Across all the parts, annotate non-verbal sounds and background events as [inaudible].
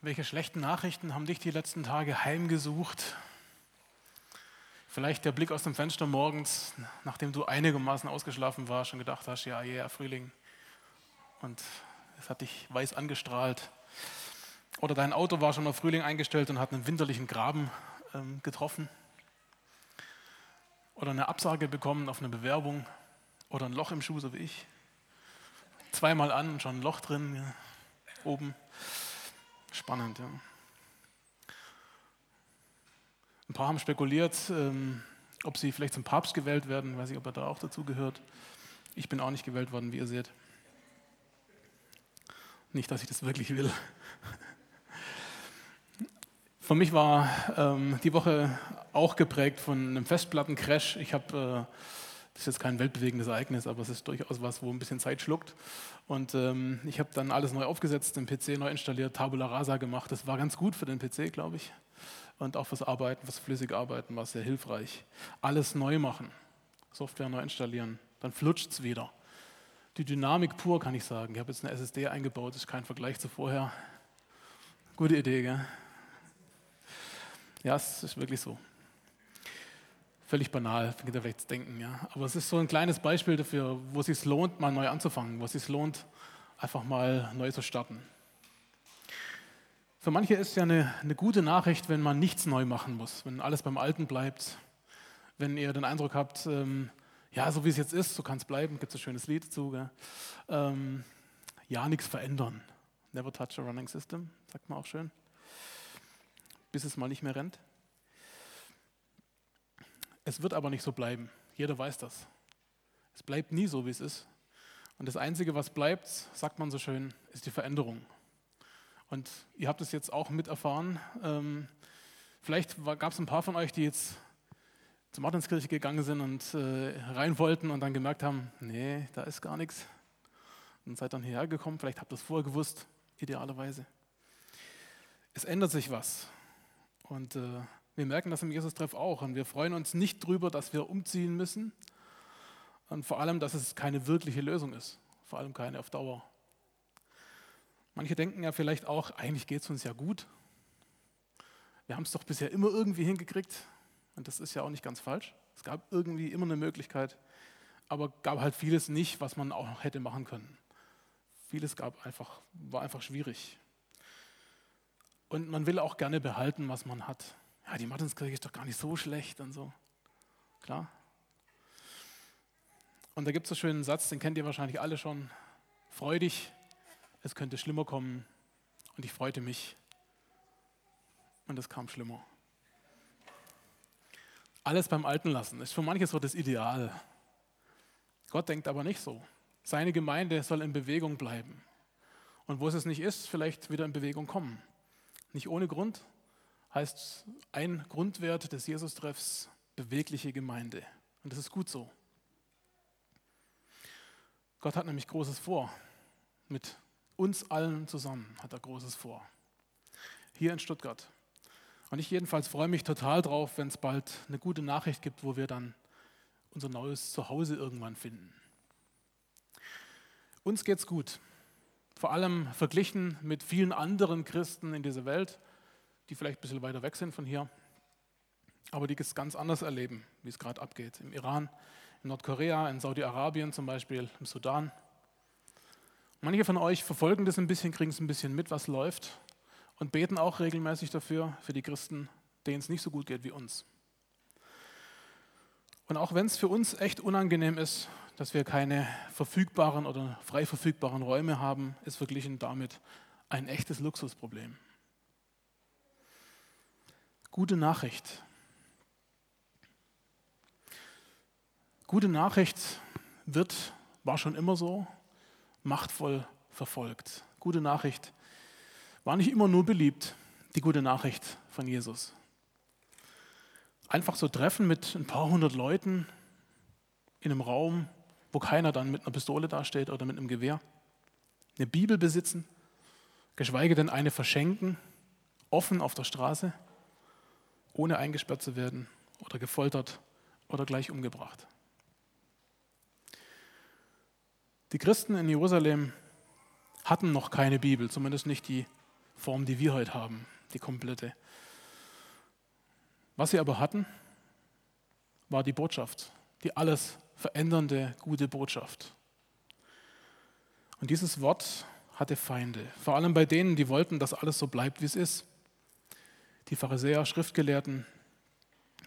Welche schlechten Nachrichten haben dich die letzten Tage heimgesucht? Vielleicht der Blick aus dem Fenster morgens, nachdem du einigermaßen ausgeschlafen warst und gedacht hast, ja, ja, yeah, Frühling. Und es hat dich weiß angestrahlt. Oder dein Auto war schon auf Frühling eingestellt und hat einen winterlichen Graben ähm, getroffen. Oder eine Absage bekommen auf eine Bewerbung. Oder ein Loch im Schuh, so wie ich. Zweimal an und schon ein Loch drin, ja, oben. Spannend, ja. Ein paar haben spekuliert, ähm, ob sie vielleicht zum Papst gewählt werden. Weiß ich, ob er da auch dazu gehört. Ich bin auch nicht gewählt worden, wie ihr seht. Nicht, dass ich das wirklich will. Für mich war ähm, die Woche auch geprägt von einem Festplattencrash. Ich habe äh, das ist jetzt kein weltbewegendes Ereignis, aber es ist durchaus was, wo ein bisschen Zeit schluckt. Und ähm, ich habe dann alles neu aufgesetzt, den PC neu installiert, Tabula Rasa gemacht. Das war ganz gut für den PC, glaube ich. Und auch fürs Arbeiten, fürs flüssige Arbeiten war es sehr hilfreich. Alles neu machen, Software neu installieren, dann flutscht es wieder. Die Dynamik pur, kann ich sagen. Ich habe jetzt eine SSD eingebaut, das ist kein Vergleich zu vorher. Gute Idee, gell? Ja, es ist wirklich so völlig banal, könnt ihr vielleicht denken. Ja. Aber es ist so ein kleines Beispiel dafür, wo es sich lohnt, mal neu anzufangen, wo es sich lohnt, einfach mal neu zu starten. Für manche ist es ja eine, eine gute Nachricht, wenn man nichts neu machen muss, wenn alles beim Alten bleibt, wenn ihr den Eindruck habt, ähm, ja, so wie es jetzt ist, so kann es bleiben, gibt es ein schönes Lied dazu. Ähm, ja, nichts verändern. Never touch a running system, sagt man auch schön. Bis es mal nicht mehr rennt. Es wird aber nicht so bleiben. Jeder weiß das. Es bleibt nie so, wie es ist. Und das Einzige, was bleibt, sagt man so schön, ist die Veränderung. Und ihr habt es jetzt auch miterfahren. Ähm, vielleicht gab es ein paar von euch, die jetzt zur Martinskirche gegangen sind und äh, rein wollten und dann gemerkt haben, nee, da ist gar nichts. Und seid dann hierher gekommen. Vielleicht habt ihr es vorher gewusst, idealerweise. Es ändert sich was. Und äh, wir merken das im Jesus-Treff auch und wir freuen uns nicht darüber, dass wir umziehen müssen und vor allem, dass es keine wirkliche Lösung ist, vor allem keine auf Dauer. Manche denken ja vielleicht auch, eigentlich geht es uns ja gut. Wir haben es doch bisher immer irgendwie hingekriegt und das ist ja auch nicht ganz falsch. Es gab irgendwie immer eine Möglichkeit, aber gab halt vieles nicht, was man auch hätte machen können. Vieles gab einfach, war einfach schwierig. Und man will auch gerne behalten, was man hat ja, die Martinskirche ist doch gar nicht so schlecht und so. Klar. Und da gibt es einen schönen Satz, den kennt ihr wahrscheinlich alle schon. Freu dich, es könnte schlimmer kommen. Und ich freute mich. Und es kam schlimmer. Alles beim Alten lassen ist für manche so das Ideal. Gott denkt aber nicht so. Seine Gemeinde soll in Bewegung bleiben. Und wo es nicht ist, vielleicht wieder in Bewegung kommen. Nicht ohne Grund, heißt ein Grundwert des Jesus-Treffs bewegliche Gemeinde. Und das ist gut so. Gott hat nämlich Großes vor. Mit uns allen zusammen hat er Großes vor. Hier in Stuttgart. Und ich jedenfalls freue mich total drauf, wenn es bald eine gute Nachricht gibt, wo wir dann unser neues Zuhause irgendwann finden. Uns geht's gut. Vor allem verglichen mit vielen anderen Christen in dieser Welt die vielleicht ein bisschen weiter weg sind von hier, aber die es ganz anders erleben, wie es gerade abgeht. Im Iran, in Nordkorea, in Saudi-Arabien zum Beispiel, im Sudan. Manche von euch verfolgen das ein bisschen, kriegen es ein bisschen mit, was läuft und beten auch regelmäßig dafür, für die Christen, denen es nicht so gut geht wie uns. Und auch wenn es für uns echt unangenehm ist, dass wir keine verfügbaren oder frei verfügbaren Räume haben, ist verglichen damit ein echtes Luxusproblem. Gute Nachricht. Gute Nachricht wird, war schon immer so, machtvoll verfolgt. Gute Nachricht war nicht immer nur beliebt, die gute Nachricht von Jesus. Einfach so Treffen mit ein paar hundert Leuten in einem Raum, wo keiner dann mit einer Pistole dasteht oder mit einem Gewehr. Eine Bibel besitzen, geschweige denn eine verschenken, offen auf der Straße ohne eingesperrt zu werden oder gefoltert oder gleich umgebracht. Die Christen in Jerusalem hatten noch keine Bibel, zumindest nicht die Form, die wir heute haben, die komplette. Was sie aber hatten, war die Botschaft, die alles verändernde gute Botschaft. Und dieses Wort hatte Feinde, vor allem bei denen, die wollten, dass alles so bleibt, wie es ist. Die Pharisäer, Schriftgelehrten,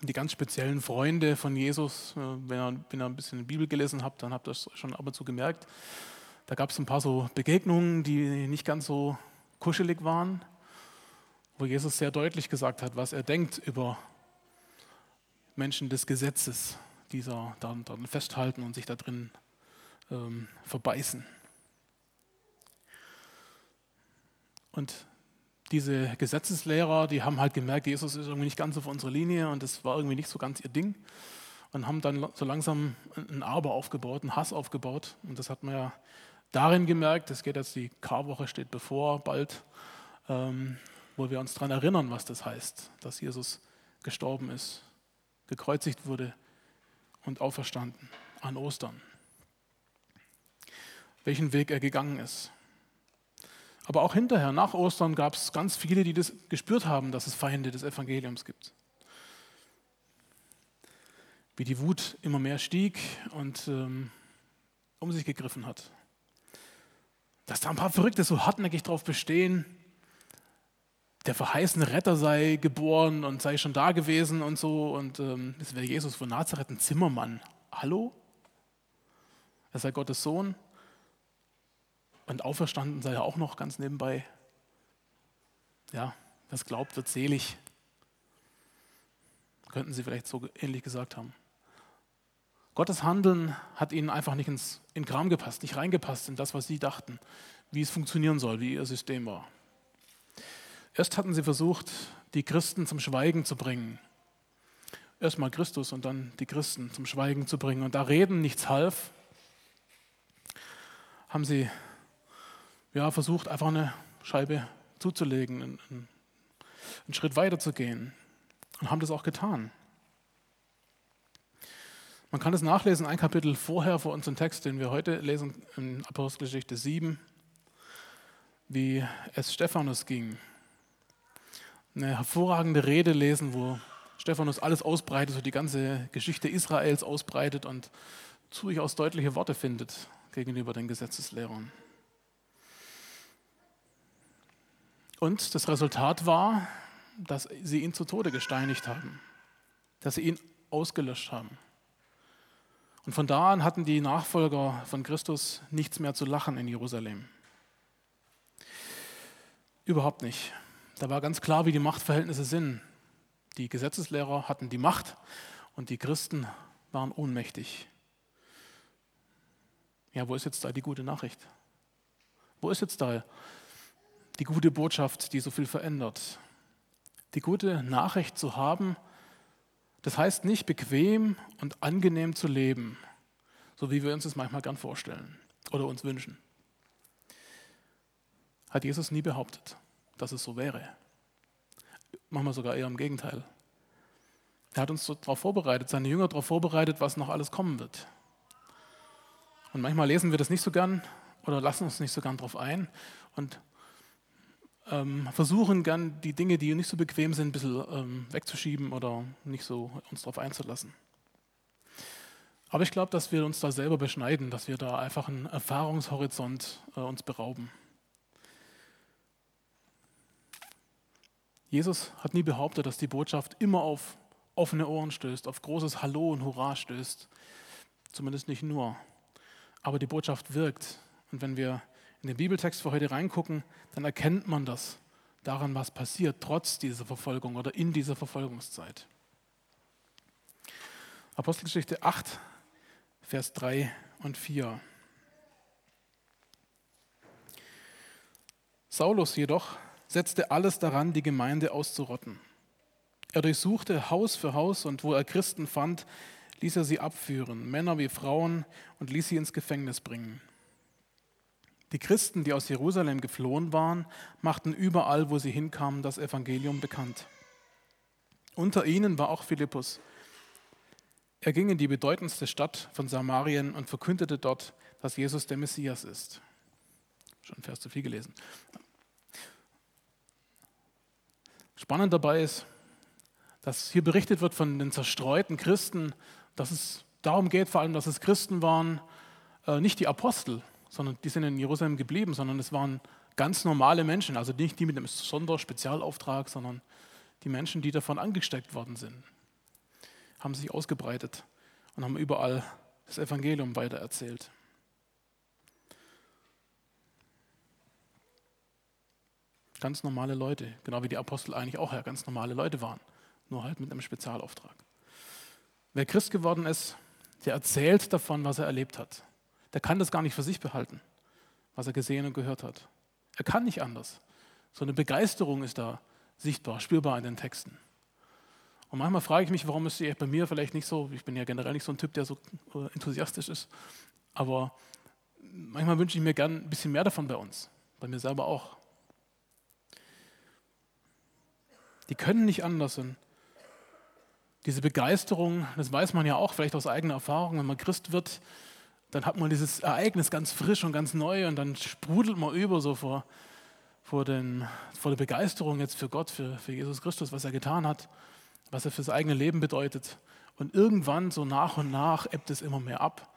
die ganz speziellen Freunde von Jesus, äh, wenn ihr, wenn ihr ein bisschen die Bibel gelesen habt, dann habt ihr das schon ab und zu gemerkt. Da gab es ein paar so Begegnungen, die nicht ganz so kuschelig waren, wo Jesus sehr deutlich gesagt hat, was er denkt über Menschen des Gesetzes, die da dann, dann festhalten und sich da drin ähm, verbeißen. Und diese Gesetzeslehrer, die haben halt gemerkt, Jesus ist irgendwie nicht ganz auf unserer Linie und das war irgendwie nicht so ganz ihr Ding und haben dann so langsam ein Aber aufgebaut, einen Hass aufgebaut. Und das hat man ja darin gemerkt, es geht jetzt, die Karwoche steht bevor, bald, ähm, wo wir uns daran erinnern, was das heißt, dass Jesus gestorben ist, gekreuzigt wurde und auferstanden an Ostern. Welchen Weg er gegangen ist. Aber auch hinterher, nach Ostern, gab es ganz viele, die das gespürt haben, dass es Feinde des Evangeliums gibt. Wie die Wut immer mehr stieg und ähm, um sich gegriffen hat. Dass da ein paar Verrückte so hartnäckig darauf bestehen, der verheißene Retter sei geboren und sei schon da gewesen und so. Und ähm, es wäre Jesus von Nazareth ein Zimmermann. Hallo? Er sei Gottes Sohn. Und auferstanden sei er auch noch ganz nebenbei. Ja, das glaubt, wird selig. Könnten Sie vielleicht so ähnlich gesagt haben. Gottes Handeln hat ihnen einfach nicht ins, in Kram gepasst, nicht reingepasst in das, was sie dachten, wie es funktionieren soll, wie ihr System war. Erst hatten sie versucht, die Christen zum Schweigen zu bringen. Erstmal Christus und dann die Christen zum Schweigen zu bringen. Und da Reden nichts half, haben sie ja, versucht, einfach eine Scheibe zuzulegen, einen, einen Schritt weiter zu gehen. Und haben das auch getan. Man kann es nachlesen, ein Kapitel vorher vor unserem Text, den wir heute lesen, in Apostelgeschichte 7, wie es Stephanus ging. Eine hervorragende Rede lesen, wo Stephanus alles ausbreitet, so die ganze Geschichte Israels ausbreitet und durchaus deutliche Worte findet gegenüber den Gesetzeslehrern. Und das Resultat war, dass sie ihn zu Tode gesteinigt haben, dass sie ihn ausgelöscht haben. Und von da an hatten die Nachfolger von Christus nichts mehr zu lachen in Jerusalem. Überhaupt nicht. Da war ganz klar, wie die Machtverhältnisse sind. Die Gesetzeslehrer hatten die Macht und die Christen waren ohnmächtig. Ja, wo ist jetzt da die gute Nachricht? Wo ist jetzt da die gute Botschaft, die so viel verändert. Die gute Nachricht zu haben, das heißt nicht bequem und angenehm zu leben, so wie wir uns das manchmal gern vorstellen oder uns wünschen. Hat Jesus nie behauptet, dass es so wäre. Manchmal sogar eher im Gegenteil. Er hat uns darauf vorbereitet, seine Jünger darauf vorbereitet, was noch alles kommen wird. Und manchmal lesen wir das nicht so gern oder lassen uns nicht so gern darauf ein und ähm, versuchen gern die Dinge, die nicht so bequem sind, ein bisschen ähm, wegzuschieben oder nicht so uns darauf einzulassen. Aber ich glaube, dass wir uns da selber beschneiden, dass wir da einfach einen Erfahrungshorizont äh, uns berauben. Jesus hat nie behauptet, dass die Botschaft immer auf offene Ohren stößt, auf großes Hallo und Hurra stößt. Zumindest nicht nur. Aber die Botschaft wirkt. Und wenn wir in den Bibeltext für heute reingucken, dann erkennt man das daran, was passiert, trotz dieser Verfolgung oder in dieser Verfolgungszeit. Apostelgeschichte 8, Vers 3 und 4. Saulus jedoch setzte alles daran, die Gemeinde auszurotten. Er durchsuchte Haus für Haus und wo er Christen fand, ließ er sie abführen, Männer wie Frauen, und ließ sie ins Gefängnis bringen. Die Christen, die aus Jerusalem geflohen waren, machten überall, wo sie hinkamen, das Evangelium bekannt. Unter ihnen war auch Philippus. Er ging in die bedeutendste Stadt von Samarien und verkündete dort, dass Jesus der Messias ist. Schon Vers zu viel gelesen. Spannend dabei ist, dass hier berichtet wird von den zerstreuten Christen, dass es darum geht, vor allem, dass es Christen waren, äh, nicht die Apostel, sondern die sind in Jerusalem geblieben, sondern es waren ganz normale Menschen, also nicht die mit einem Sonderspezialauftrag, sondern die Menschen, die davon angesteckt worden sind, haben sich ausgebreitet und haben überall das Evangelium weitererzählt. Ganz normale Leute, genau wie die Apostel eigentlich auch ja ganz normale Leute waren, nur halt mit einem Spezialauftrag. Wer Christ geworden ist, der erzählt davon, was er erlebt hat. Der kann das gar nicht für sich behalten, was er gesehen und gehört hat. Er kann nicht anders. So eine Begeisterung ist da sichtbar, spürbar in den Texten. Und manchmal frage ich mich, warum ist sie bei mir vielleicht nicht so, ich bin ja generell nicht so ein Typ, der so äh, enthusiastisch ist, aber manchmal wünsche ich mir gern ein bisschen mehr davon bei uns, bei mir selber auch. Die können nicht anders. Und diese Begeisterung, das weiß man ja auch vielleicht aus eigener Erfahrung, wenn man Christ wird, dann hat man dieses Ereignis ganz frisch und ganz neu und dann sprudelt man über so vor, vor, den, vor der Begeisterung jetzt für Gott, für, für Jesus Christus, was er getan hat, was er fürs eigene Leben bedeutet. Und irgendwann, so nach und nach, ebbt es immer mehr ab.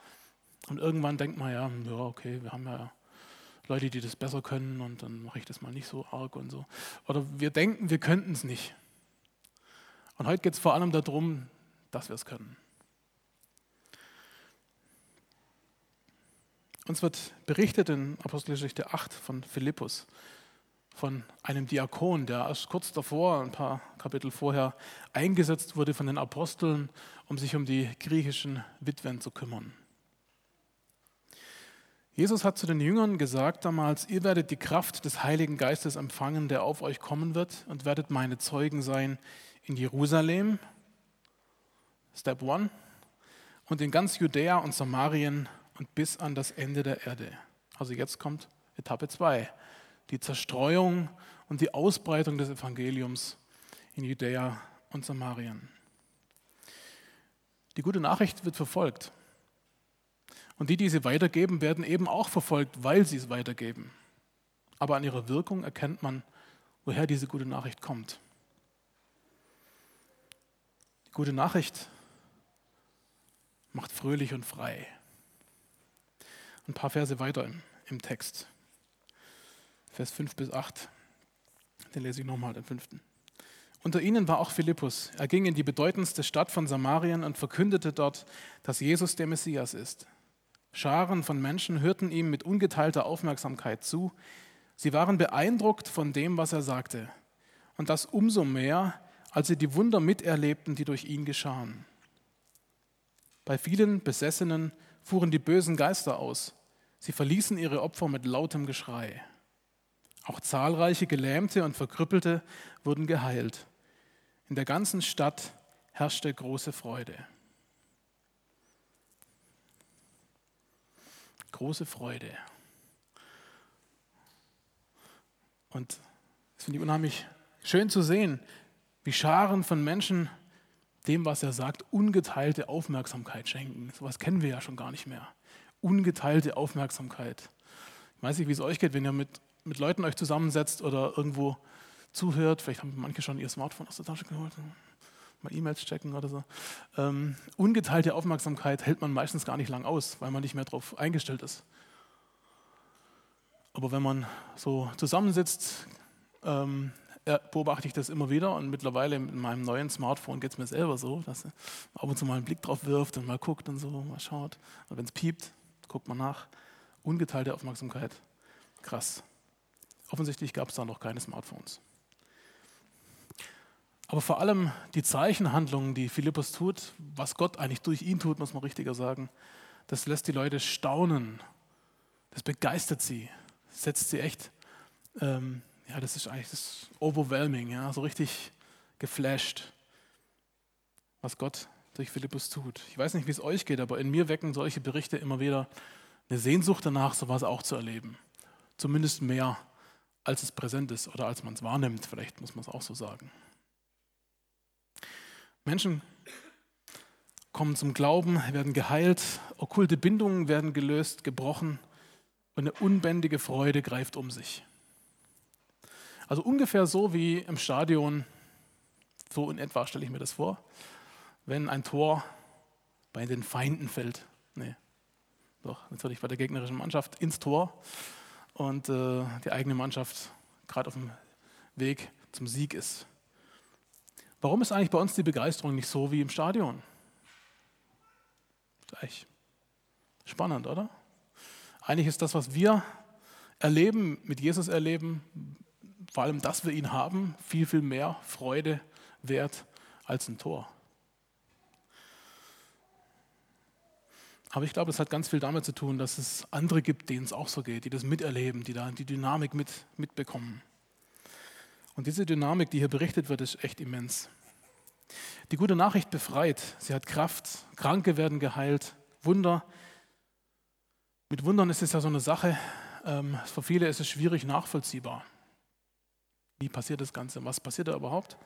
Und irgendwann denkt man ja, ja, okay, wir haben ja Leute, die das besser können und dann mache ich das mal nicht so arg und so. Oder wir denken, wir könnten es nicht. Und heute geht es vor allem darum, dass wir es können. Uns wird berichtet in Apostelgeschichte 8 von Philippus, von einem Diakon, der erst kurz davor, ein paar Kapitel vorher, eingesetzt wurde von den Aposteln, um sich um die griechischen Witwen zu kümmern. Jesus hat zu den Jüngern gesagt damals, ihr werdet die Kraft des Heiligen Geistes empfangen, der auf euch kommen wird und werdet meine Zeugen sein in Jerusalem, Step One, und in ganz Judäa und Samarien und bis an das Ende der Erde. Also jetzt kommt Etappe 2, die Zerstreuung und die Ausbreitung des Evangeliums in Judäa und Samarien. Die gute Nachricht wird verfolgt. Und die, die sie weitergeben, werden eben auch verfolgt, weil sie es weitergeben. Aber an ihrer Wirkung erkennt man, woher diese gute Nachricht kommt. Die gute Nachricht macht fröhlich und frei. Ein paar Verse weiter im, im Text. Vers 5 bis 8. Den lese ich nochmal, den fünften. Unter ihnen war auch Philippus. Er ging in die bedeutendste Stadt von Samarien und verkündete dort, dass Jesus der Messias ist. Scharen von Menschen hörten ihm mit ungeteilter Aufmerksamkeit zu. Sie waren beeindruckt von dem, was er sagte. Und das umso mehr, als sie die Wunder miterlebten, die durch ihn geschahen. Bei vielen Besessenen fuhren die bösen Geister aus. Sie verließen ihre Opfer mit lautem Geschrei. Auch zahlreiche Gelähmte und Verkrüppelte wurden geheilt. In der ganzen Stadt herrschte große Freude. große Freude. Und es finde ich unheimlich schön zu sehen, wie Scharen von Menschen dem, was er sagt, ungeteilte Aufmerksamkeit schenken. So etwas kennen wir ja schon gar nicht mehr. Ungeteilte Aufmerksamkeit. Ich weiß nicht, wie es euch geht, wenn ihr mit, mit Leuten euch zusammensetzt oder irgendwo zuhört. Vielleicht haben manche schon ihr Smartphone aus der Tasche geholt mal E-Mails checken oder so. Ähm, ungeteilte Aufmerksamkeit hält man meistens gar nicht lang aus, weil man nicht mehr darauf eingestellt ist. Aber wenn man so zusammensitzt, ähm, beobachte ich das immer wieder und mittlerweile mit meinem neuen Smartphone geht es mir selber so, dass man ab und zu mal einen Blick drauf wirft und mal guckt und so, mal schaut. Und wenn es piept, guckt man nach. Ungeteilte Aufmerksamkeit. Krass. Offensichtlich gab es da noch keine Smartphones. Aber vor allem die Zeichenhandlungen, die Philippus tut, was Gott eigentlich durch ihn tut, muss man richtiger sagen, das lässt die Leute staunen. Das begeistert sie, setzt sie echt, ähm, ja, das ist eigentlich das overwhelming, ja, so richtig geflasht, was Gott durch Philippus tut. Ich weiß nicht, wie es euch geht, aber in mir wecken solche Berichte immer wieder eine Sehnsucht danach, sowas auch zu erleben. Zumindest mehr, als es präsent ist oder als man es wahrnimmt, vielleicht muss man es auch so sagen. Menschen kommen zum Glauben, werden geheilt, okkulte Bindungen werden gelöst, gebrochen und eine unbändige Freude greift um sich. Also ungefähr so wie im Stadion So in etwa stelle ich mir das vor, wenn ein Tor bei den Feinden fällt. Nee, doch, natürlich bei der gegnerischen Mannschaft ins Tor und äh, die eigene Mannschaft gerade auf dem Weg zum Sieg ist. Warum ist eigentlich bei uns die Begeisterung nicht so wie im Stadion? Gleich. Spannend, oder? Eigentlich ist das, was wir erleben, mit Jesus erleben, vor allem, dass wir ihn haben, viel, viel mehr Freude wert als ein Tor. Aber ich glaube, es hat ganz viel damit zu tun, dass es andere gibt, denen es auch so geht, die das miterleben, die da die Dynamik mit, mitbekommen. Und diese Dynamik, die hier berichtet wird, ist echt immens. Die gute Nachricht befreit, sie hat Kraft, Kranke werden geheilt, Wunder. Mit Wundern ist es ja so eine Sache, ähm, für viele ist es schwierig nachvollziehbar. Wie passiert das Ganze? Was passiert da überhaupt?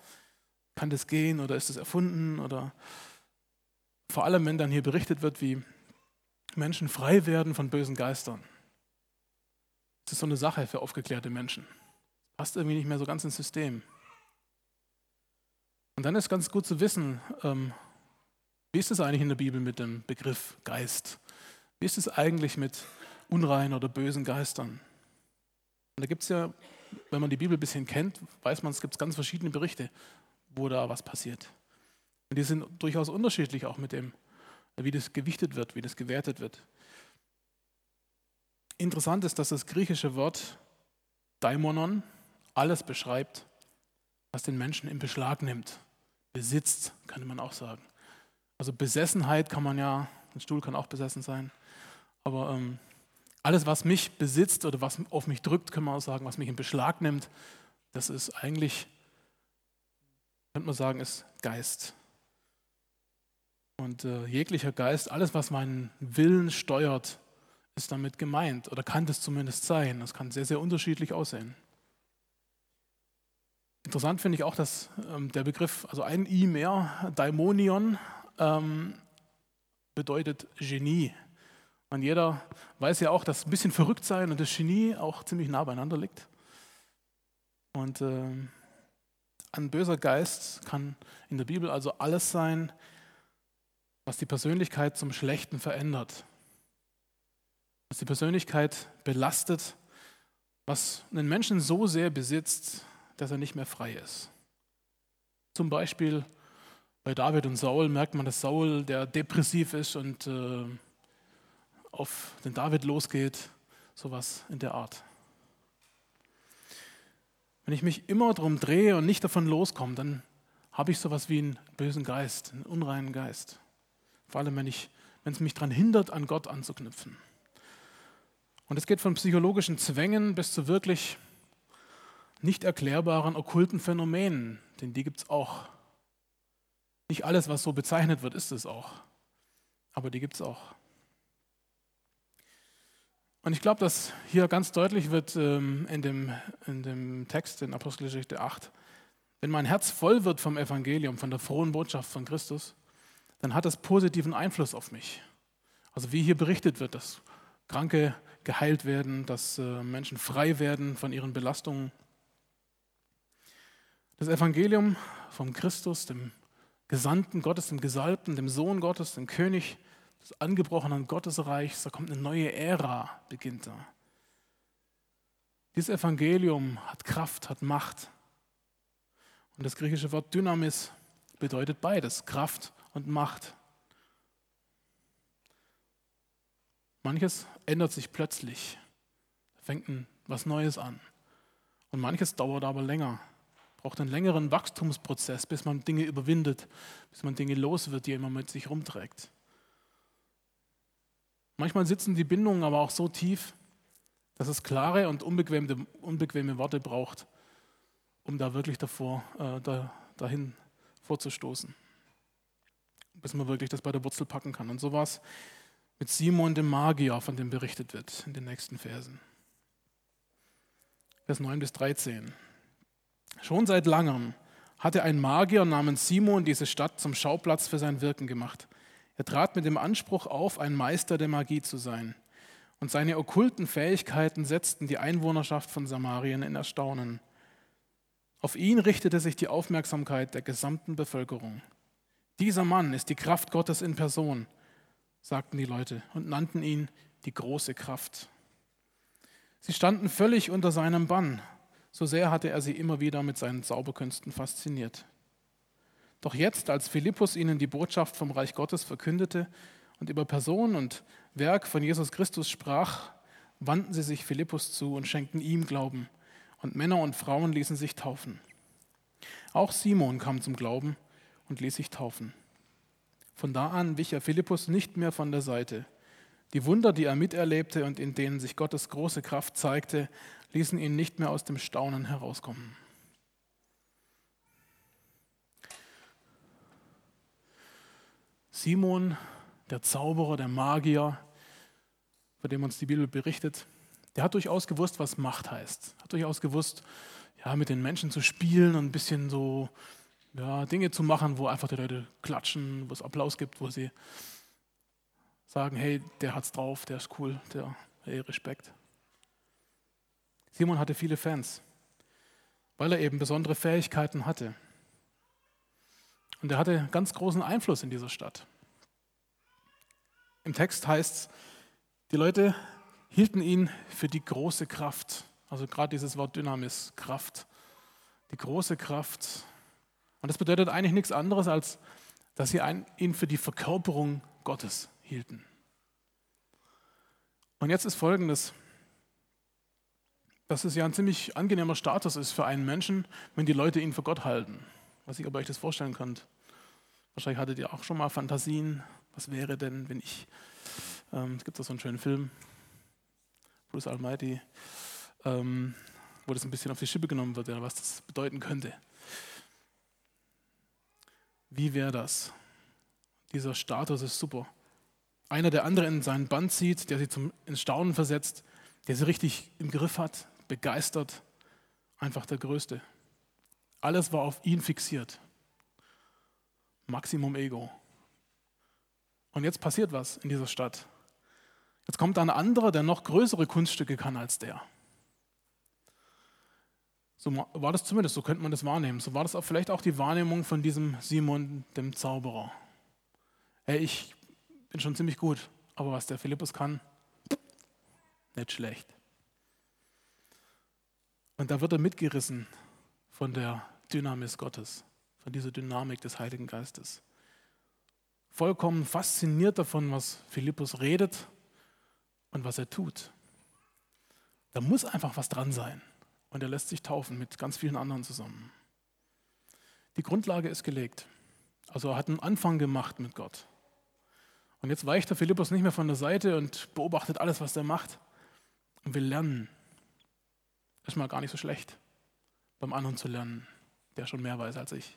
Kann das gehen oder ist es erfunden? Oder vor allem, wenn dann hier berichtet wird, wie Menschen frei werden von bösen Geistern. Das ist so eine Sache für aufgeklärte Menschen. Passt irgendwie nicht mehr so ganz ins System. Und dann ist ganz gut zu wissen, ähm, wie ist es eigentlich in der Bibel mit dem Begriff Geist? Wie ist es eigentlich mit unreinen oder bösen Geistern? Und da gibt es ja, wenn man die Bibel ein bisschen kennt, weiß man, es gibt ganz verschiedene Berichte, wo da was passiert. Und die sind durchaus unterschiedlich auch mit dem, wie das gewichtet wird, wie das gewertet wird. Interessant ist, dass das griechische Wort Daimonon alles beschreibt, was den Menschen in Beschlag nimmt. Besitzt, könnte man auch sagen. Also Besessenheit kann man ja, ein Stuhl kann auch besessen sein, aber ähm, alles, was mich besitzt oder was auf mich drückt, können wir auch sagen, was mich in Beschlag nimmt, das ist eigentlich, könnte man sagen, ist Geist. Und äh, jeglicher Geist, alles, was meinen Willen steuert, ist damit gemeint oder kann das zumindest sein. Das kann sehr, sehr unterschiedlich aussehen. Interessant finde ich auch, dass ähm, der Begriff, also ein I mehr, Daimonion, ähm, bedeutet Genie. Und jeder weiß ja auch, dass ein bisschen verrückt sein und das Genie auch ziemlich nah beieinander liegt. Und äh, ein böser Geist kann in der Bibel also alles sein, was die Persönlichkeit zum Schlechten verändert, was die Persönlichkeit belastet, was einen Menschen so sehr besitzt, dass er nicht mehr frei ist. Zum Beispiel bei David und Saul merkt man, dass Saul, der depressiv ist und äh, auf den David losgeht, sowas in der Art. Wenn ich mich immer darum drehe und nicht davon loskomme, dann habe ich sowas wie einen bösen Geist, einen unreinen Geist. Vor allem, wenn es mich daran hindert, an Gott anzuknüpfen. Und es geht von psychologischen Zwängen bis zu wirklich nicht erklärbaren okkulten Phänomenen, denn die gibt es auch. Nicht alles, was so bezeichnet wird, ist es auch. Aber die gibt es auch. Und ich glaube, dass hier ganz deutlich wird ähm, in, dem, in dem Text in Apostelgeschichte 8, wenn mein Herz voll wird vom Evangelium, von der frohen Botschaft von Christus, dann hat das positiven Einfluss auf mich. Also wie hier berichtet wird, dass Kranke geheilt werden, dass äh, Menschen frei werden von ihren Belastungen. Das Evangelium vom Christus, dem Gesandten Gottes, dem Gesalbten, dem Sohn Gottes, dem König des angebrochenen Gottesreichs, da kommt eine neue Ära, beginnt da. Dieses Evangelium hat Kraft, hat Macht. Und das griechische Wort Dynamis bedeutet beides, Kraft und Macht. Manches ändert sich plötzlich, fängt was Neues an. Und manches dauert aber länger, braucht einen längeren Wachstumsprozess, bis man Dinge überwindet, bis man Dinge los wird, die immer mit sich rumträgt. Manchmal sitzen die Bindungen aber auch so tief, dass es klare und unbequeme, unbequeme Worte braucht, um da wirklich davor, äh, da, dahin vorzustoßen bis man wirklich das bei der Wurzel packen kann. Und so war es mit Simon dem Magier, von dem berichtet wird in den nächsten Versen. Vers 9 bis 13. Schon seit langem hatte ein Magier namens Simon diese Stadt zum Schauplatz für sein Wirken gemacht. Er trat mit dem Anspruch auf, ein Meister der Magie zu sein. Und seine okkulten Fähigkeiten setzten die Einwohnerschaft von Samarien in Erstaunen. Auf ihn richtete sich die Aufmerksamkeit der gesamten Bevölkerung. Dieser Mann ist die Kraft Gottes in Person, sagten die Leute und nannten ihn die große Kraft. Sie standen völlig unter seinem Bann, so sehr hatte er sie immer wieder mit seinen Zauberkünsten fasziniert. Doch jetzt, als Philippus ihnen die Botschaft vom Reich Gottes verkündete und über Person und Werk von Jesus Christus sprach, wandten sie sich Philippus zu und schenkten ihm Glauben, und Männer und Frauen ließen sich taufen. Auch Simon kam zum Glauben und ließ sich taufen. Von da an wich er Philippus nicht mehr von der Seite. Die Wunder, die er miterlebte und in denen sich Gottes große Kraft zeigte, ließen ihn nicht mehr aus dem Staunen herauskommen. Simon, der Zauberer, der Magier, von dem uns die Bibel berichtet, der hat durchaus gewusst, was Macht heißt. Hat durchaus gewusst, ja, mit den Menschen zu spielen und ein bisschen so ja, Dinge zu machen, wo einfach die Leute klatschen, wo es Applaus gibt, wo sie sagen, hey, der hat's drauf, der ist cool, der, hey, Respekt. Simon hatte viele Fans, weil er eben besondere Fähigkeiten hatte. Und er hatte ganz großen Einfluss in dieser Stadt. Im Text heißt es, die Leute hielten ihn für die große Kraft. Also gerade dieses Wort Dynamis, Kraft. Die große Kraft. Und das bedeutet eigentlich nichts anderes, als dass sie ihn für die Verkörperung Gottes hielten. Und jetzt ist Folgendes, dass es ja ein ziemlich angenehmer Status ist für einen Menschen, wenn die Leute ihn für Gott halten. Was ich ob ihr euch das vorstellen könnt. Wahrscheinlich hattet ihr auch schon mal Fantasien. Was wäre denn, wenn ich, ähm, es gibt da so einen schönen Film, Bruce Almighty, ähm, wo das ein bisschen auf die Schippe genommen wird, was das bedeuten könnte. Wie wäre das? Dieser Status ist super. Einer, der andere in seinen Band zieht, der sie zum, ins Staunen versetzt, der sie richtig im Griff hat, begeistert, einfach der Größte. Alles war auf ihn fixiert. Maximum Ego. Und jetzt passiert was in dieser Stadt. Jetzt kommt ein anderer, der noch größere Kunststücke kann als der. So war das zumindest, so könnte man das wahrnehmen. So war das auch vielleicht auch die Wahrnehmung von diesem Simon, dem Zauberer. Hey, ich bin schon ziemlich gut, aber was der Philippus kann, nicht schlecht. Und da wird er mitgerissen von der Dynamis Gottes, von dieser Dynamik des Heiligen Geistes. Vollkommen fasziniert davon, was Philippus redet und was er tut. Da muss einfach was dran sein. Und er lässt sich taufen mit ganz vielen anderen zusammen. Die Grundlage ist gelegt. Also er hat einen Anfang gemacht mit Gott. Und jetzt weicht der Philippus nicht mehr von der Seite und beobachtet alles, was er macht und will lernen. Ist mal gar nicht so schlecht, beim anderen zu lernen, der schon mehr weiß als ich.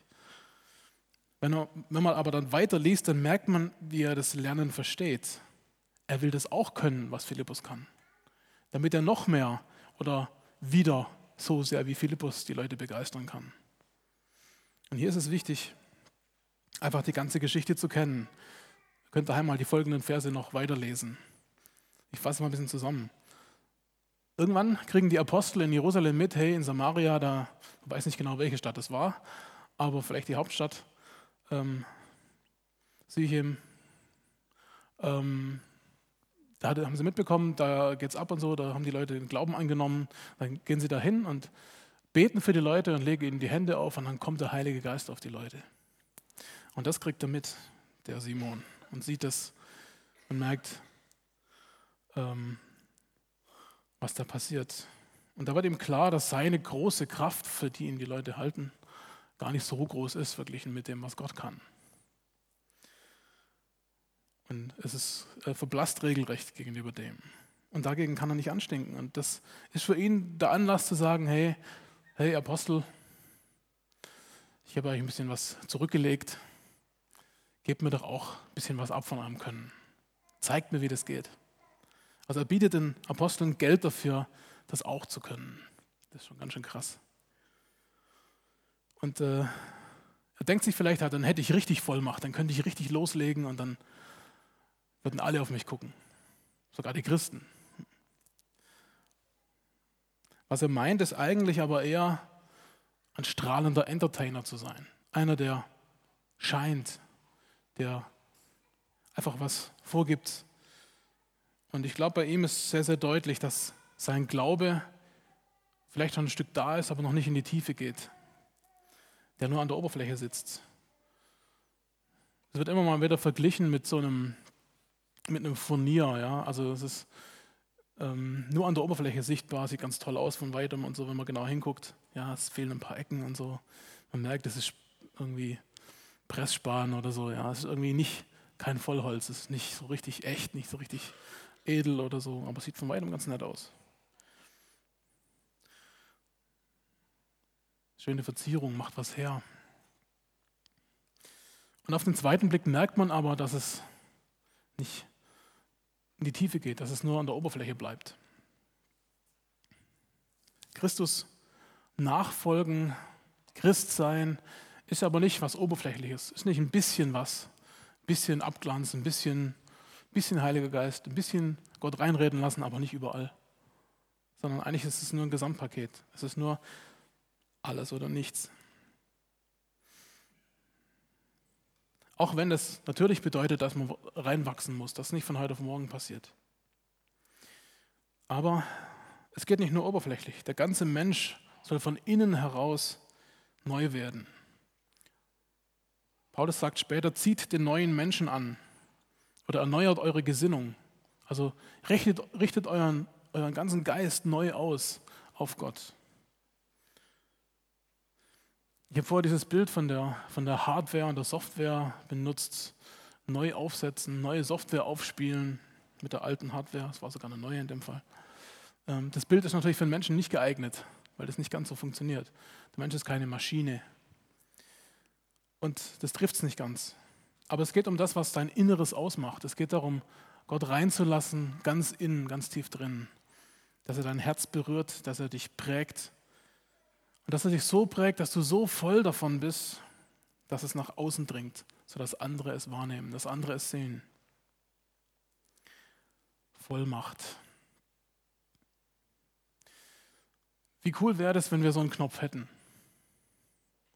Wenn, er, wenn man aber dann weiter liest, dann merkt man, wie er das Lernen versteht. Er will das auch können, was Philippus kann, damit er noch mehr oder wieder so sehr wie Philippus die Leute begeistern kann. Und hier ist es wichtig, einfach die ganze Geschichte zu kennen. Ihr könnt daheim mal die folgenden Verse noch weiterlesen. Ich fasse mal ein bisschen zusammen. Irgendwann kriegen die Apostel in Jerusalem mit, hey, in Samaria, da ich weiß nicht genau, welche Stadt es war, aber vielleicht die Hauptstadt, ähm, Sichem, ähm, da haben sie mitbekommen, da geht es ab und so, da haben die Leute den Glauben angenommen, dann gehen sie da hin und beten für die Leute und legen ihnen die Hände auf und dann kommt der Heilige Geist auf die Leute. Und das kriegt er mit, der Simon, und sieht das und merkt, ähm, was da passiert. Und da wird ihm klar, dass seine große Kraft, für die ihn die Leute halten, gar nicht so groß ist, verglichen mit dem, was Gott kann. Und es ist er verblasst regelrecht gegenüber dem. Und dagegen kann er nicht anstinken. Und das ist für ihn der Anlass zu sagen, hey, hey Apostel, ich habe euch ein bisschen was zurückgelegt. Gebt mir doch auch ein bisschen was ab von eurem Können. Zeigt mir, wie das geht. Also er bietet den Aposteln Geld dafür, das auch zu können. Das ist schon ganz schön krass. Und äh, er denkt sich vielleicht, dann hätte ich richtig Vollmacht, dann könnte ich richtig loslegen und dann würden alle auf mich gucken. Sogar die Christen. Was er meint, ist eigentlich aber eher, ein strahlender Entertainer zu sein. Einer, der scheint, der einfach was vorgibt. Und ich glaube, bei ihm ist sehr, sehr deutlich, dass sein Glaube vielleicht schon ein Stück da ist, aber noch nicht in die Tiefe geht. Der nur an der Oberfläche sitzt. Es wird immer mal wieder verglichen mit so einem, mit einem Furnier. Ja? Also es ist ähm, nur an der Oberfläche sichtbar, sieht ganz toll aus von weitem und so, wenn man genau hinguckt. Ja, es fehlen ein paar Ecken und so. Man merkt, es ist irgendwie Pressspan oder so. Ja, es ist irgendwie nicht kein Vollholz, es ist nicht so richtig echt, nicht so richtig edel oder so, aber sieht von weitem ganz nett aus. Schöne Verzierung macht was her. Und auf den zweiten Blick merkt man aber, dass es nicht in die Tiefe geht, dass es nur an der Oberfläche bleibt. Christus nachfolgen, Christ sein, ist aber nicht was Oberflächliches, ist nicht ein bisschen was, ein bisschen Abglanz, ein bisschen, bisschen Heiliger Geist, ein bisschen Gott reinreden lassen, aber nicht überall. Sondern eigentlich ist es nur ein Gesamtpaket. Es ist nur alles oder nichts. Auch wenn das natürlich bedeutet, dass man reinwachsen muss, das nicht von heute auf morgen passiert. Aber es geht nicht nur oberflächlich. Der ganze Mensch soll von innen heraus neu werden. Paulus sagt später, zieht den neuen Menschen an oder erneuert eure Gesinnung. Also richtet, richtet euren, euren ganzen Geist neu aus auf Gott. Ich habe vorher dieses Bild von der, von der Hardware und der Software benutzt. Neu aufsetzen, neue Software aufspielen mit der alten Hardware. Es war sogar eine neue in dem Fall. Ähm, das Bild ist natürlich für einen Menschen nicht geeignet, weil das nicht ganz so funktioniert. Der Mensch ist keine Maschine. Und das trifft es nicht ganz. Aber es geht um das, was dein Inneres ausmacht. Es geht darum, Gott reinzulassen, ganz innen, ganz tief drin. Dass er dein Herz berührt, dass er dich prägt und dass er dich so prägt, dass du so voll davon bist, dass es nach außen dringt, sodass andere es wahrnehmen, dass andere es sehen. Vollmacht. Wie cool wäre es, wenn wir so einen Knopf hätten,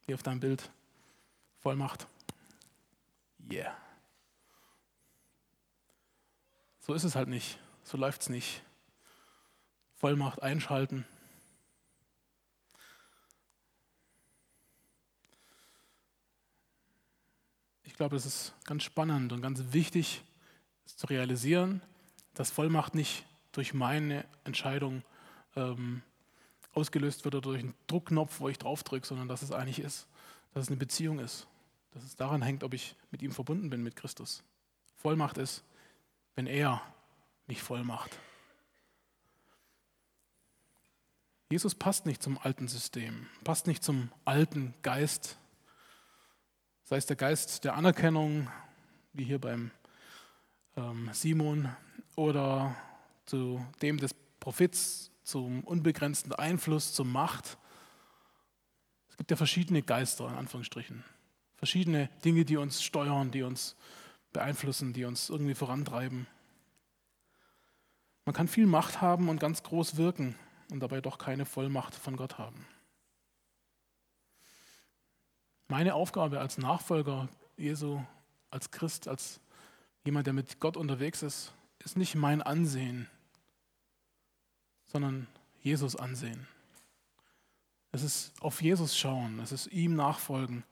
wie auf deinem Bild. Vollmacht. Yeah. So ist es halt nicht. So läuft es nicht. Vollmacht einschalten. Ich glaube, es ist ganz spannend und ganz wichtig zu realisieren, dass Vollmacht nicht durch meine Entscheidung ähm, ausgelöst wird oder durch einen Druckknopf, wo ich draufdrücke, sondern dass es eigentlich ist, dass es eine Beziehung ist. Dass es daran hängt, ob ich mit ihm verbunden bin, mit Christus. Vollmacht ist, wenn er mich voll macht. Jesus passt nicht zum alten System, passt nicht zum alten Geist sei es der Geist der Anerkennung, wie hier beim ähm, Simon, oder zu dem des Profits, zum unbegrenzten Einfluss, zur Macht. Es gibt ja verschiedene Geister, in Anführungsstrichen. Verschiedene Dinge, die uns steuern, die uns beeinflussen, die uns irgendwie vorantreiben. Man kann viel Macht haben und ganz groß wirken und dabei doch keine Vollmacht von Gott haben. Meine Aufgabe als Nachfolger Jesu, als Christ, als jemand, der mit Gott unterwegs ist, ist nicht mein Ansehen, sondern Jesus ansehen. Es ist auf Jesus schauen, es ist ihm nachfolgen.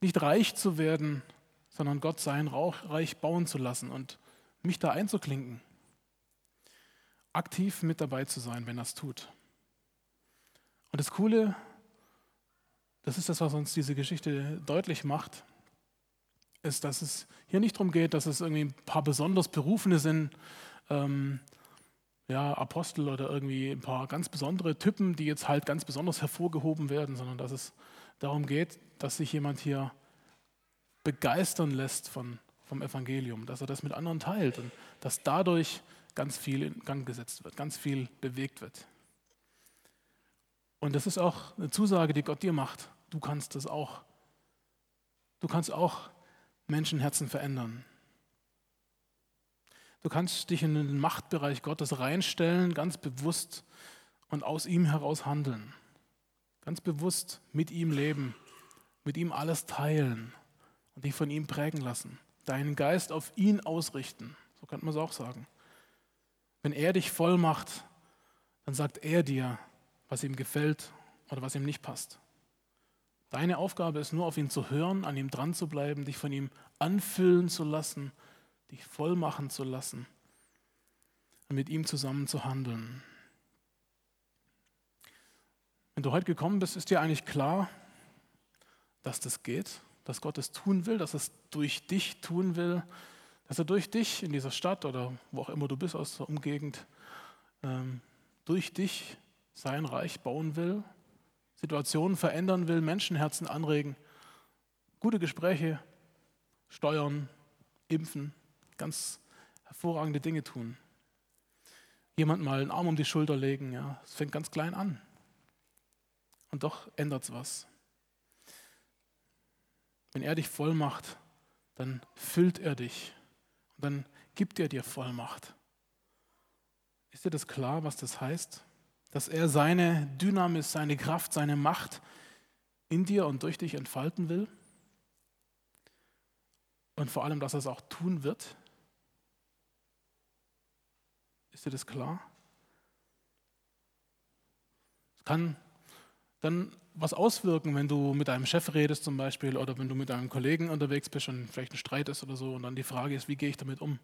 Nicht reich zu werden, sondern Gott sein Reich bauen zu lassen und mich da einzuklinken. Aktiv mit dabei zu sein, wenn er es tut. Und das Coole das ist das, was uns diese Geschichte deutlich macht, ist, dass es hier nicht darum geht, dass es irgendwie ein paar besonders Berufene sind, ähm, ja, Apostel oder irgendwie ein paar ganz besondere Typen, die jetzt halt ganz besonders hervorgehoben werden, sondern dass es darum geht, dass sich jemand hier begeistern lässt von, vom Evangelium, dass er das mit anderen teilt und dass dadurch ganz viel in Gang gesetzt wird, ganz viel bewegt wird. Und das ist auch eine Zusage, die Gott dir macht. Du kannst es auch. Du kannst auch Menschenherzen verändern. Du kannst dich in den Machtbereich Gottes reinstellen, ganz bewusst und aus ihm heraus handeln. Ganz bewusst mit ihm leben, mit ihm alles teilen und dich von ihm prägen lassen. Deinen Geist auf ihn ausrichten, so könnte man es auch sagen. Wenn er dich voll macht, dann sagt er dir, was ihm gefällt oder was ihm nicht passt. Deine Aufgabe ist nur, auf ihn zu hören, an ihm dran zu bleiben, dich von ihm anfüllen zu lassen, dich voll machen zu lassen und mit ihm zusammen zu handeln. Wenn du heute gekommen bist, ist dir eigentlich klar, dass das geht, dass Gott es tun will, dass es durch dich tun will, dass er durch dich in dieser Stadt oder wo auch immer du bist aus der Umgegend, ähm, durch dich sein Reich bauen will, Situationen verändern will, Menschenherzen anregen, gute Gespräche steuern, impfen, ganz hervorragende Dinge tun. Jemand mal einen Arm um die Schulter legen, ja, es fängt ganz klein an. Und doch ändert es was. Wenn er dich voll macht, dann füllt er dich und dann gibt er dir Vollmacht. Ist dir das klar, was das heißt? Dass er seine Dynamis, seine Kraft, seine Macht in dir und durch dich entfalten will? Und vor allem, dass er es auch tun wird? Ist dir das klar? Es kann dann was auswirken, wenn du mit deinem Chef redest zum Beispiel oder wenn du mit deinem Kollegen unterwegs bist und vielleicht ein Streit ist oder so und dann die Frage ist, wie gehe ich damit um?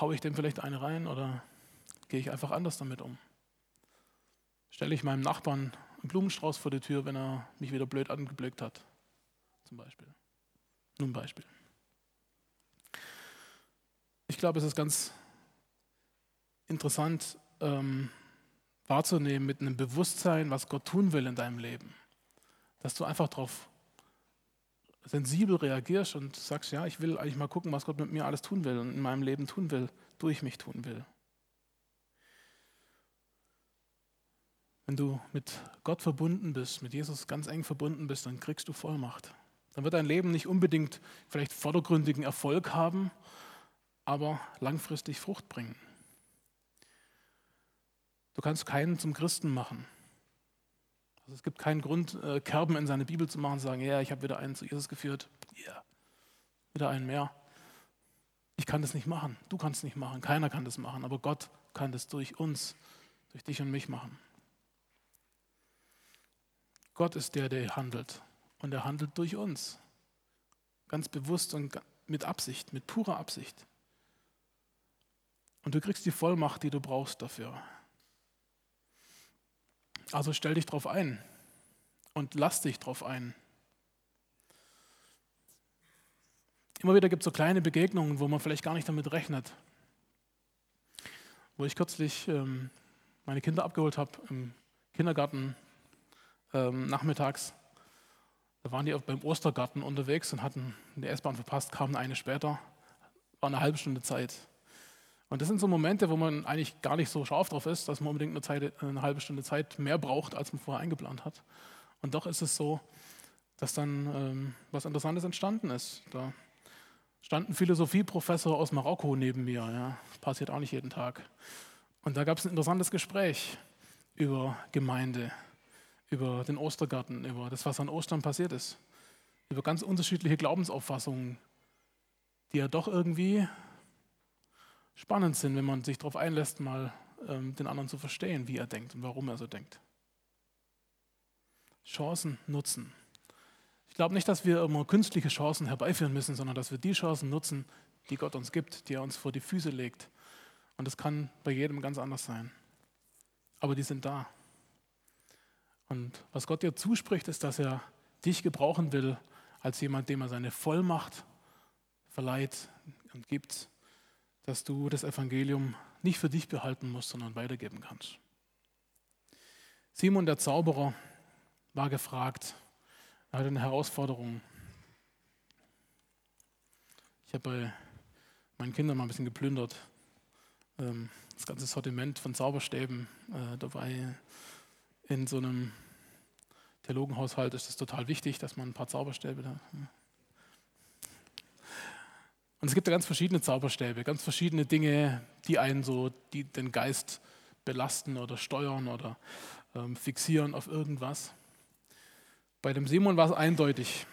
Haue ich dem vielleicht eine rein oder gehe ich einfach anders damit um? Stelle ich meinem Nachbarn einen Blumenstrauß vor die Tür, wenn er mich wieder blöd angeblickt hat, zum Beispiel. Nur ein Beispiel. Ich glaube, es ist ganz interessant, ähm, wahrzunehmen mit einem Bewusstsein, was Gott tun will in deinem Leben. Dass du einfach darauf sensibel reagierst und sagst, ja, ich will eigentlich mal gucken, was Gott mit mir alles tun will und in meinem Leben tun will, durch mich tun will. Wenn du mit Gott verbunden bist, mit Jesus ganz eng verbunden bist, dann kriegst du Vollmacht. Dann wird dein Leben nicht unbedingt vielleicht vordergründigen Erfolg haben, aber langfristig Frucht bringen. Du kannst keinen zum Christen machen. Also es gibt keinen Grund, äh, Kerben in seine Bibel zu machen und zu sagen, ja, ich habe wieder einen zu Jesus geführt. Ja, yeah. wieder einen mehr. Ich kann das nicht machen. Du kannst es nicht machen. Keiner kann das machen. Aber Gott kann das durch uns, durch dich und mich machen. Gott ist der, der handelt. Und er handelt durch uns. Ganz bewusst und mit Absicht, mit purer Absicht. Und du kriegst die Vollmacht, die du brauchst dafür. Also stell dich darauf ein und lass dich darauf ein. Immer wieder gibt es so kleine Begegnungen, wo man vielleicht gar nicht damit rechnet. Wo ich kürzlich ähm, meine Kinder abgeholt habe im Kindergarten ähm, nachmittags. Da waren die beim Ostergarten unterwegs und hatten die S-Bahn verpasst, kamen eine später. War eine halbe Stunde Zeit. Und das sind so Momente, wo man eigentlich gar nicht so scharf drauf ist, dass man unbedingt eine, Zeit, eine halbe Stunde Zeit mehr braucht, als man vorher eingeplant hat. Und doch ist es so, dass dann ähm, was Interessantes entstanden ist. Da stand ein Philosophieprofessor aus Marokko neben mir. Ja. Passiert auch nicht jeden Tag. Und da gab es ein interessantes Gespräch über Gemeinde, über den Ostergarten, über das, was an Ostern passiert ist, über ganz unterschiedliche Glaubensauffassungen, die ja doch irgendwie spannend sind, wenn man sich darauf einlässt, mal ähm, den anderen zu verstehen, wie er denkt und warum er so denkt. Chancen nutzen. Ich glaube nicht, dass wir immer künstliche Chancen herbeiführen müssen, sondern dass wir die Chancen nutzen, die Gott uns gibt, die er uns vor die Füße legt. Und das kann bei jedem ganz anders sein. Aber die sind da. Und was Gott dir zuspricht, ist, dass er dich gebrauchen will als jemand, dem er seine Vollmacht verleiht und gibt dass du das Evangelium nicht für dich behalten musst, sondern weitergeben kannst. Simon der Zauberer war gefragt, er hatte eine Herausforderung. Ich habe bei meinen Kindern mal ein bisschen geplündert. Ähm, das ganze Sortiment von Zauberstäben äh, dabei. In so einem Theologenhaushalt ist es total wichtig, dass man ein paar Zauberstäbe hat. Und es gibt ja ganz verschiedene Zauberstäbe, ganz verschiedene Dinge, die einen so, die den Geist belasten oder steuern oder ähm, fixieren auf irgendwas. Bei dem Simon war es eindeutig.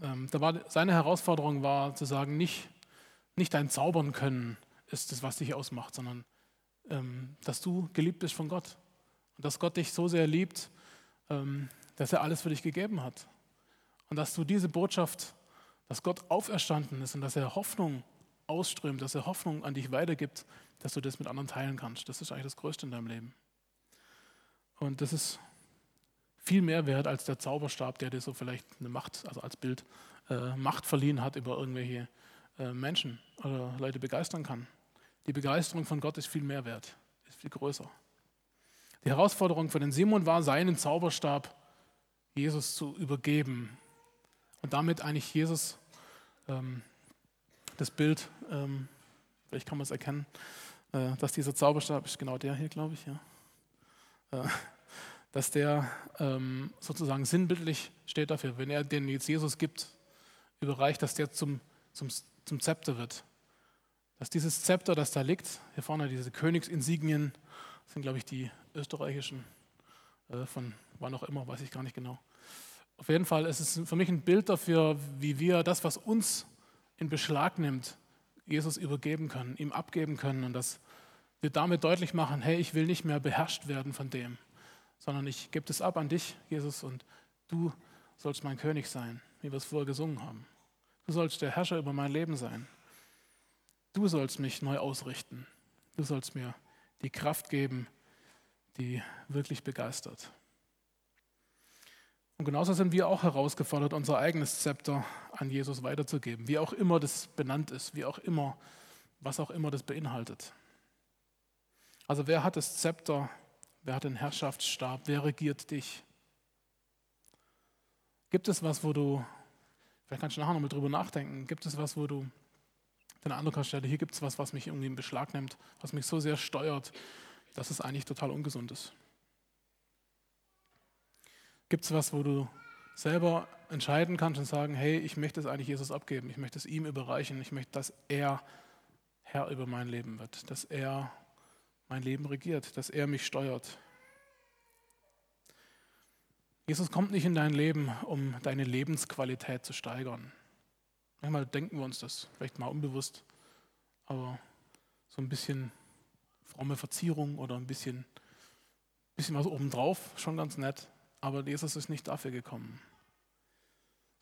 Ähm, da war, seine Herausforderung war zu sagen, nicht, nicht dein Zaubern können ist das, was dich ausmacht, sondern ähm, dass du geliebt bist von Gott. Und dass Gott dich so sehr liebt, ähm, dass er alles für dich gegeben hat. Und dass du diese Botschaft, dass Gott auferstanden ist und dass er Hoffnung ausströmt, dass er Hoffnung an dich weitergibt, dass du das mit anderen teilen kannst. Das ist eigentlich das Größte in deinem Leben. Und das ist viel mehr wert als der Zauberstab, der dir so vielleicht eine Macht, also als Bild, äh, Macht verliehen hat über irgendwelche äh, Menschen oder Leute begeistern kann. Die Begeisterung von Gott ist viel mehr wert, ist viel größer. Die Herausforderung für den Simon war, seinen Zauberstab Jesus zu übergeben und damit eigentlich Jesus ähm, das Bild, ähm, vielleicht kann man es erkennen, äh, dass dieser Zauberstab ist genau der hier, glaube ich, ja. Äh, [laughs] dass der ähm, sozusagen sinnbildlich steht dafür, wenn er den jetzt Jesus gibt, überreicht, dass der zum, zum, zum Zepter wird. Dass dieses Zepter, das da liegt, hier vorne diese Königsinsignien, sind glaube ich die österreichischen, äh, von wann auch immer, weiß ich gar nicht genau. Auf jeden Fall ist es für mich ein Bild dafür, wie wir das, was uns in Beschlag nimmt, Jesus übergeben können, ihm abgeben können und dass wir damit deutlich machen, hey, ich will nicht mehr beherrscht werden von dem, sondern ich gebe es ab an dich, Jesus, und du sollst mein König sein, wie wir es vorher gesungen haben. Du sollst der Herrscher über mein Leben sein. Du sollst mich neu ausrichten. Du sollst mir die Kraft geben, die wirklich begeistert. Und genauso sind wir auch herausgefordert, unser eigenes Zepter an Jesus weiterzugeben, wie auch immer das benannt ist, wie auch immer, was auch immer das beinhaltet. Also wer hat das Zepter, wer hat den Herrschaftsstab, wer regiert dich? Gibt es was, wo du, vielleicht kannst du nachher nochmal drüber nachdenken, gibt es was, wo du den Eindruck hast, hier gibt es was, was mich irgendwie in Beschlag nimmt, was mich so sehr steuert, dass es eigentlich total ungesund ist? Gibt es was, wo du selber entscheiden kannst und sagen, hey, ich möchte es eigentlich Jesus abgeben, ich möchte es ihm überreichen, ich möchte, dass er Herr über mein Leben wird, dass er mein Leben regiert, dass er mich steuert. Jesus kommt nicht in dein Leben, um deine Lebensqualität zu steigern. Manchmal denken wir uns das, vielleicht mal unbewusst, aber so ein bisschen fromme Verzierung oder ein bisschen, bisschen was obendrauf, schon ganz nett. Aber Jesus ist nicht dafür gekommen,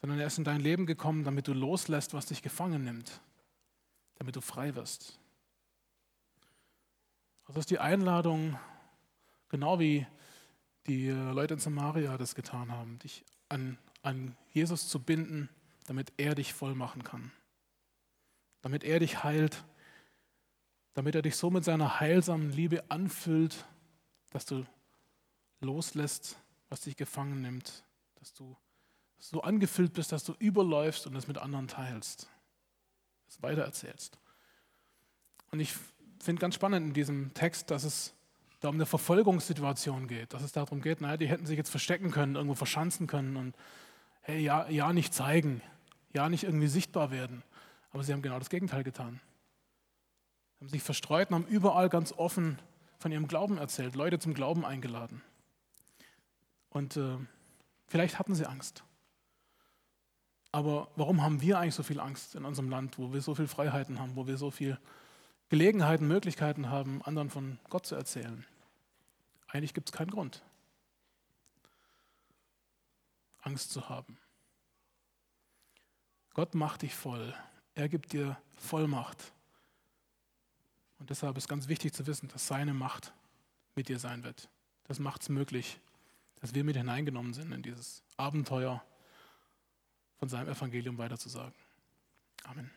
sondern er ist in dein Leben gekommen, damit du loslässt, was dich gefangen nimmt, damit du frei wirst. Das ist die Einladung, genau wie die Leute in Samaria das getan haben, dich an, an Jesus zu binden, damit er dich voll machen kann, damit er dich heilt, damit er dich so mit seiner heilsamen Liebe anfüllt, dass du loslässt was dich gefangen nimmt, dass du so angefüllt bist, dass du überläufst und es mit anderen teilst, es weitererzählst. Und ich finde ganz spannend in diesem Text, dass es da um eine Verfolgungssituation geht, dass es darum geht, naja, die hätten sich jetzt verstecken können, irgendwo verschanzen können und hey, ja, ja nicht zeigen, ja nicht irgendwie sichtbar werden. Aber sie haben genau das Gegenteil getan. Sie haben sich verstreut und haben überall ganz offen von ihrem Glauben erzählt, Leute zum Glauben eingeladen. Und äh, vielleicht hatten sie Angst. Aber warum haben wir eigentlich so viel Angst in unserem Land, wo wir so viele Freiheiten haben, wo wir so viele Gelegenheiten, Möglichkeiten haben, anderen von Gott zu erzählen? Eigentlich gibt es keinen Grund, Angst zu haben. Gott macht dich voll. Er gibt dir Vollmacht. Und deshalb ist ganz wichtig zu wissen, dass seine Macht mit dir sein wird. Das macht es möglich, dass wir mit hineingenommen sind in dieses Abenteuer von seinem Evangelium weiterzusagen. Amen.